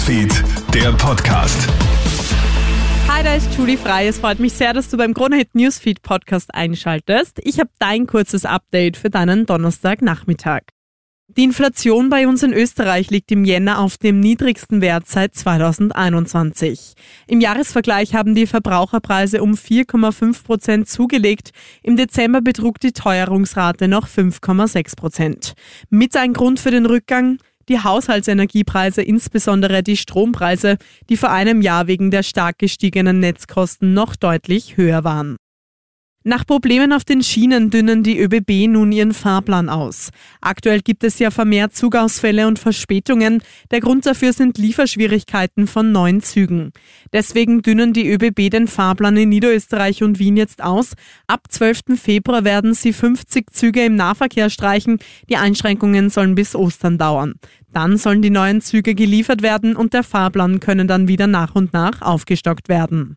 Newsfeed, der Podcast. Hi, da ist Julie Frei. Es freut mich sehr, dass du beim Kronehit Newsfeed Podcast einschaltest. Ich habe dein kurzes Update für deinen Donnerstagnachmittag. Die Inflation bei uns in Österreich liegt im Jänner auf dem niedrigsten Wert seit 2021. Im Jahresvergleich haben die Verbraucherpreise um 4,5 Prozent zugelegt. Im Dezember betrug die Teuerungsrate noch 5,6 Prozent. Mit ein Grund für den Rückgang? Die Haushaltsenergiepreise, insbesondere die Strompreise, die vor einem Jahr wegen der stark gestiegenen Netzkosten noch deutlich höher waren. Nach Problemen auf den Schienen dünnen die ÖBB nun ihren Fahrplan aus. Aktuell gibt es ja vermehrt Zugausfälle und Verspätungen. Der Grund dafür sind Lieferschwierigkeiten von neuen Zügen. Deswegen dünnen die ÖBB den Fahrplan in Niederösterreich und Wien jetzt aus. Ab 12. Februar werden sie 50 Züge im Nahverkehr streichen. Die Einschränkungen sollen bis Ostern dauern. Dann sollen die neuen Züge geliefert werden und der Fahrplan können dann wieder nach und nach aufgestockt werden.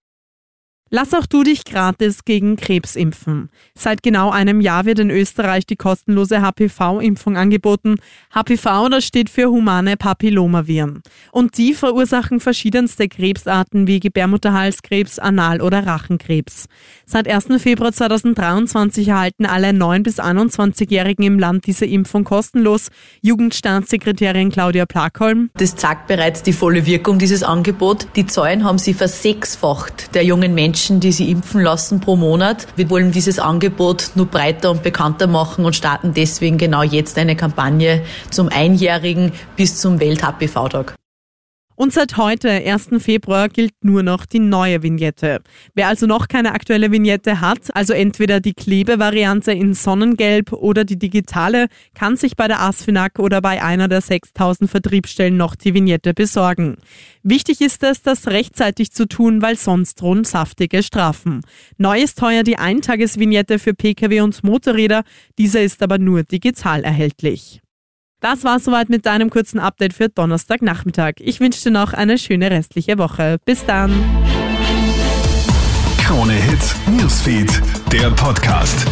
Lass auch du dich gratis gegen Krebs impfen. Seit genau einem Jahr wird in Österreich die kostenlose HPV-Impfung angeboten. HPV, das steht für humane Papillomaviren. Und die verursachen verschiedenste Krebsarten wie Gebärmutterhalskrebs, Anal- oder Rachenkrebs. Seit 1. Februar 2023 erhalten alle 9- bis 21-Jährigen im Land diese Impfung kostenlos. Jugendstaatssekretärin Claudia Plakholm. Das zeigt bereits die volle Wirkung dieses Angebot. Die Zahlen haben sie versechsfacht der jungen Menschen Menschen, die sie impfen lassen pro Monat. Wir wollen dieses Angebot nur breiter und bekannter machen und starten deswegen genau jetzt eine Kampagne zum Einjährigen bis zum Welt-HPV-Tag. Und seit heute, 1. Februar, gilt nur noch die neue Vignette. Wer also noch keine aktuelle Vignette hat, also entweder die Klebevariante in Sonnengelb oder die digitale, kann sich bei der ASFINAG oder bei einer der 6000 Vertriebsstellen noch die Vignette besorgen. Wichtig ist es, das rechtzeitig zu tun, weil sonst drohen saftige Strafen. Neu ist heuer die Eintagesvignette für Pkw und Motorräder, diese ist aber nur digital erhältlich. Das war soweit mit deinem kurzen Update für Donnerstagnachmittag. Ich wünsche dir noch eine schöne restliche Woche. Bis dann. Krone Hits, Newsfeed, der Podcast.